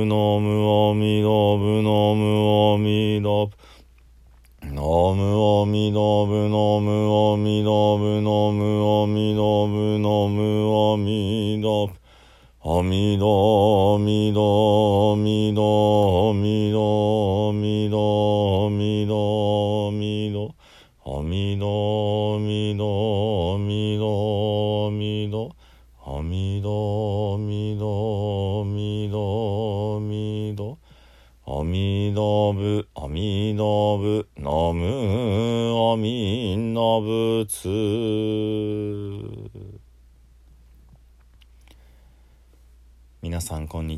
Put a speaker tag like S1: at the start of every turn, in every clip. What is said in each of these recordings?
S1: ブノムオミドブノムオミドブノムオミドブノムオミドブノムオミドブノムオミドブミドどみどみミドどみどみミドどおみどミドみどみどミドどみど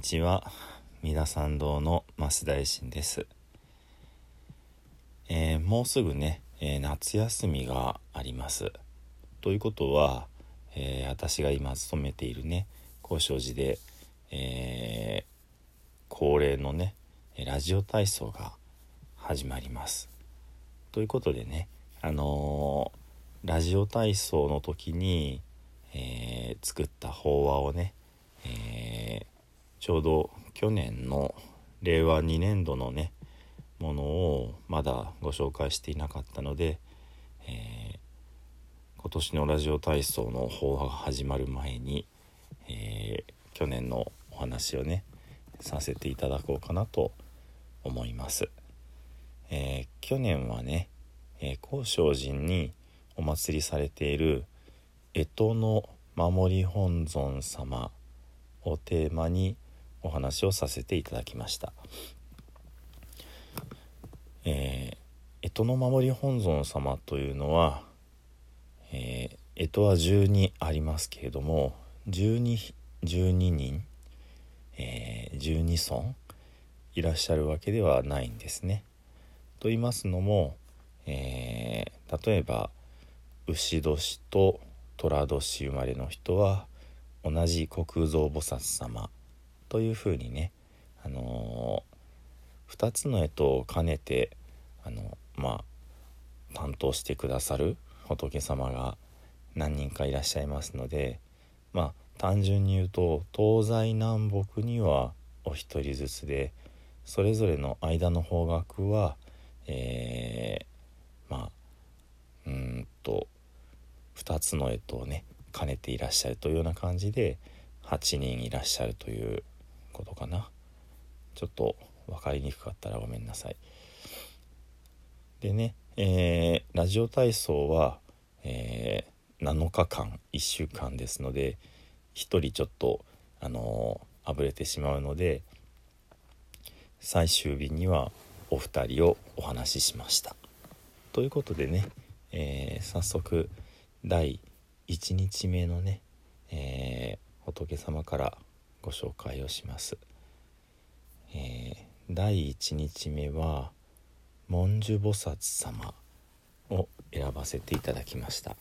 S1: にちは。三田参道の増大臣です、えーもうすぐね、えー夏休みがあります。ということは、えー私が今勤めているね高尚寺で、え恒例のねラジオ体操が始まります。ということでねあのラジオ体操の時に、え作った法話をね、えーちょうど去年の令和2年度のねものをまだご紹介していなかったので、えー今年のラジオ体操の法話が始まる前に、えー去年のお話をねさせていただこうかなと思います。えー去年はね、えー高尚寺にお祭りされている干支の守り本尊様をテーマにお話をさせていただきました。えー、干支の守り本尊様というのは、えー干支は12ありますけれども 12, 12人、えー12尊いらっしゃるわけではないんですね。と言いますのも、えー例えば牛年と寅年生まれの人は同じ虚空蔵菩薩様というふうにね、あのー、2つの干支を兼ねてあのまあ担当してくださる仏様が何人かいらっしゃいますのでまあ単純に言うと東西南北にはお一人ずつでそれぞれの間の方角はえーまあうんと2つの干支をね兼ねていらっしゃるというような感じで8人いらっしゃるということかな。ちょっと分かりにくかったらごめんなさい。でね、えーラジオ体操は、えー7日間1週間ですので1人ちょっとあのーあぶれてしまうので最終日にはお二人をお話ししました。ということでね、えー早速第1日目のね、えー仏様からご紹介をします、えー第1日目は文殊菩薩様を選ばせていただきました。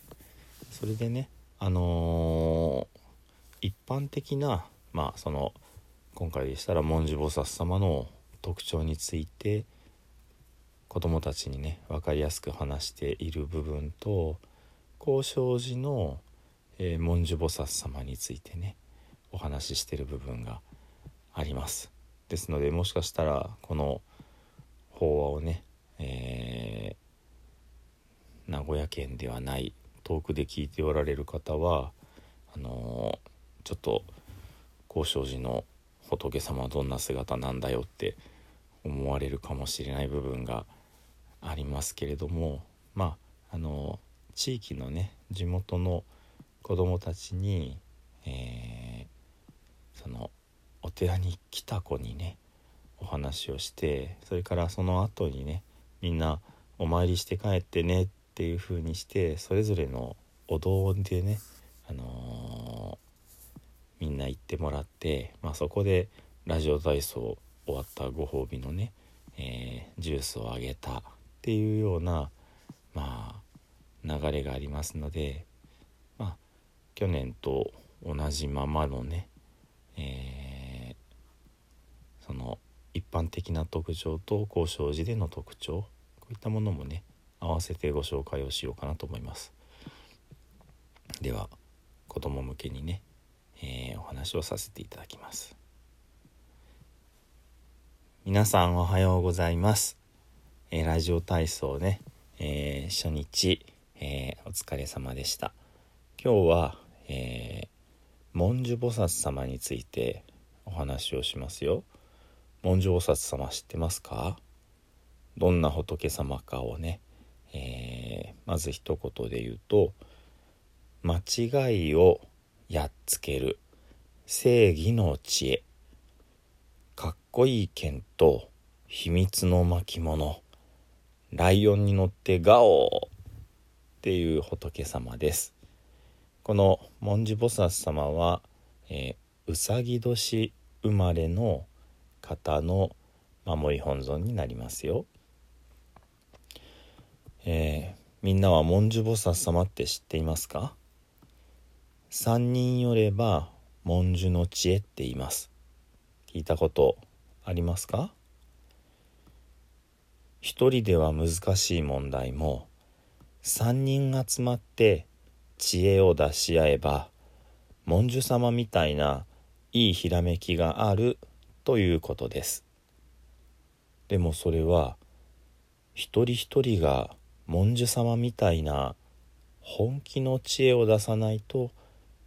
S1: それでねあのー一般的なまあその今回でしたら文殊菩薩様の特徴について子どもたちにね分かりやすく話している部分と高尚寺の、えー文殊菩薩様についてねお話ししてる部分があります。ですのでもしかしたらこの法話をね、えー名古屋県ではない遠くで聞いておられる方はあのーちょっと高尚寺の仏様はどんな姿なんだよって思われるかもしれない部分がありますけれどもまああの地域のね地元の子どもたちに、そのお寺に来た子にねお話をしてそれからその後にねみんなお参りして帰ってねっていう風にしてそれぞれのお堂でね、あのー、みんな行ってもらって、まあ、そこでラジオ体操終わったご褒美のね、えー、ジュースをあげたっていうようなまあ流れがありますのでまあ去年と同じままのね、えー、その一般的な特徴と交渉時での特徴こういったものもね合わせてご紹介をしようかなと思います。では子供向けにね、えー、お話をさせていただきます。皆さんおはようございます、えー、ラジオ体操ね、えー、初日、えお疲れ様でした。今日は、え文殊菩薩様についてお話をしますよ。文殊菩薩様知ってますか？どんな仏様かをね、えー、まず一言で言うと間違いをやっつける正義の知恵かっこいい剣と秘密の巻物ライオンに乗ってガオーっていう仏様です。この文殊菩薩様は、えー、うさぎ年生まれの方の守り本尊になりますよ。えー、みんなは文殊菩薩様って知っていますか？三人よれば文殊の知恵って言います。聞いたことありますか？一人では難しい問題も三人集まって知恵を出し合えば文殊様みたいないいひらめきがあるということです。でもそれは一人一人が文殊様みたいな本気の知恵を出さないと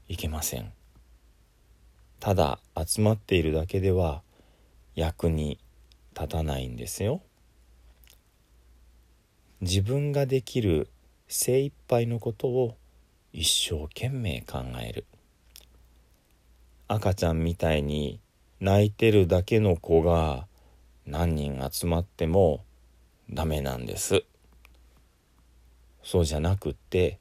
S1: いけません。ただ集まっているだけでは役に立たないんですよ。自分ができる精一杯のことを一生懸命考える。赤ちゃんみたいに泣いてるだけの子が何人集まってもダメなんです。そうじゃなくって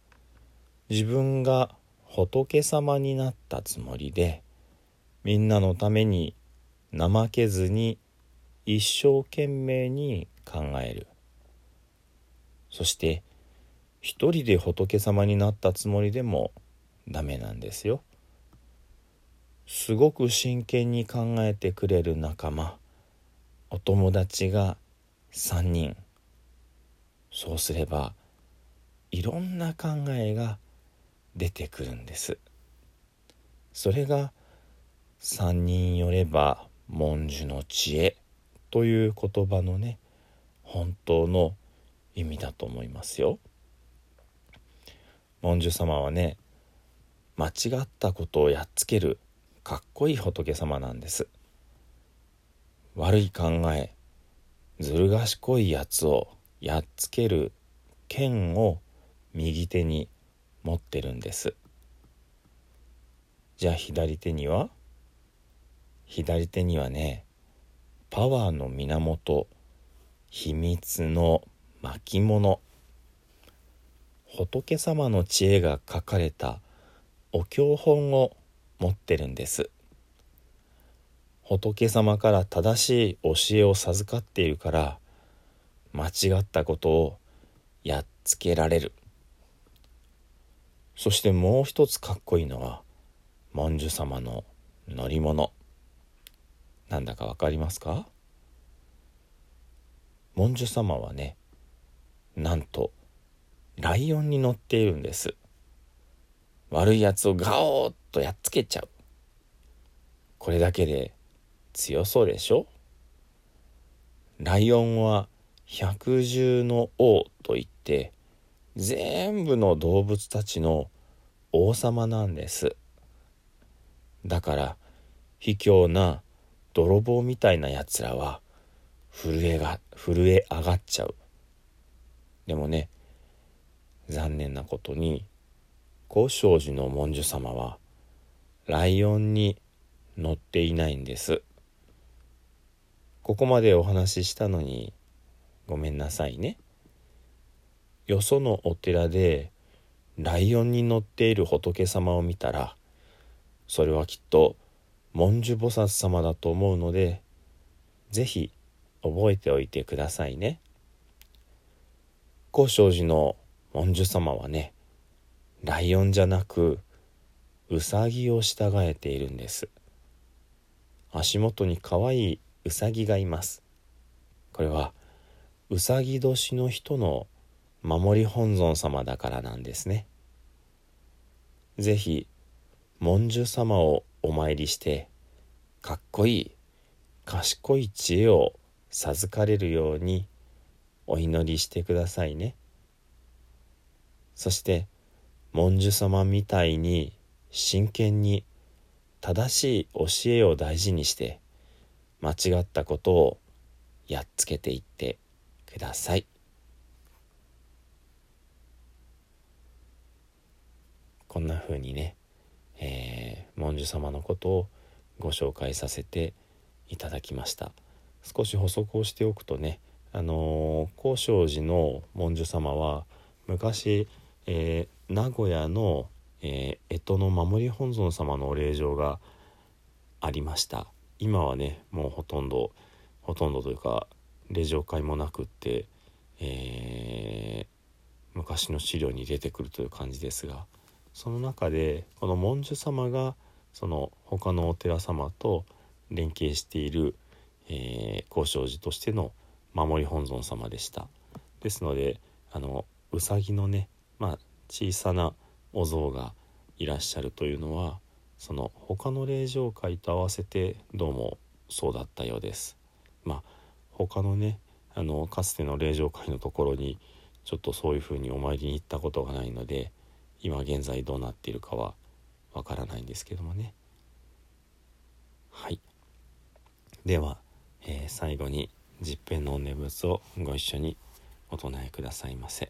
S1: 自分が仏様になったつもりでみんなのために怠けずに一生懸命に考える。そして一人で仏様になったつもりでもダメなんですよ。すごく真剣に考えてくれる仲間。お友達が3人。そうすればいろんな考えが出てくるんです。それが3人よれば文殊の知恵。という言葉のね本当の意味だと思いますよ。文殊様はね間違ったことをやっつけるかっこいい仏様なんです。悪い考えずる賢いやつをやっつける剣を右手に持ってるんです。じゃあ左手には？左手にはねパワーの源秘密の巻物。仏様の知恵が書かれたお経本を持ってるんです。仏様から正しい教えを授かっているから間違ったことをやっつけられる。そしてもう一つかっこいいのは文殊様の乗り物。なんだかわかりますか？文殊様はねなんとライオンに乗っているんです。悪いやつをガオーッとやっつけちゃう。これだけで強そうでしょ？ライオンは百獣の王といって全部の動物たちの王様なんです。だから卑怯な泥棒みたいなやつらは震えが震え上がっちゃう。でもね残念なことに高尚寺の文殊様はライオンに乗っていないんですここまでお話ししたのにごめんなさいねよそのお寺でライオンに乗っている仏様を見たらそれはきっと文殊菩薩様だと思うので是非覚えておいてくださいね。高尚寺の文殊様はねライオンじゃなくウサギを従えているんです。足元に可愛いウサギがいます。これはうさぎ年の人の守り本尊様だからなんですね。是非文殊様をお参りしてかっこいい賢い知恵を授かれるようにお祈りしてくださいね。そして文殊様みたいに真剣に正しい教えを大事にして間違ったことをやっつけていってください。こんな風にね、えー、文殊様のことをご紹介させていただきました。少し補足をしておくとねあのー、高尚寺の文殊様は昔、えー、名古屋の、えー、干支の守り本尊様のお礼状がありました。今はねもうほとんどほとんどというか礼状会もなくって、えー、昔の資料に出てくるという感じですがその中でこの文殊様がその他のお寺様と連携している、えー、高尚寺としての守り本尊様でした。ですのであのうさぎのね、まあ、小さなお像がいらっしゃるというのはその他の霊場会と合わせてどうもそうだったようです。まあ他のねあのかつての霊場会のところにちょっとそういうふうにお参りに行ったことがないので今現在どうなっているかはわからないんですけどもね。はい。では、えー、最後に十遍のお念仏をご一緒にお唱えくださいませ。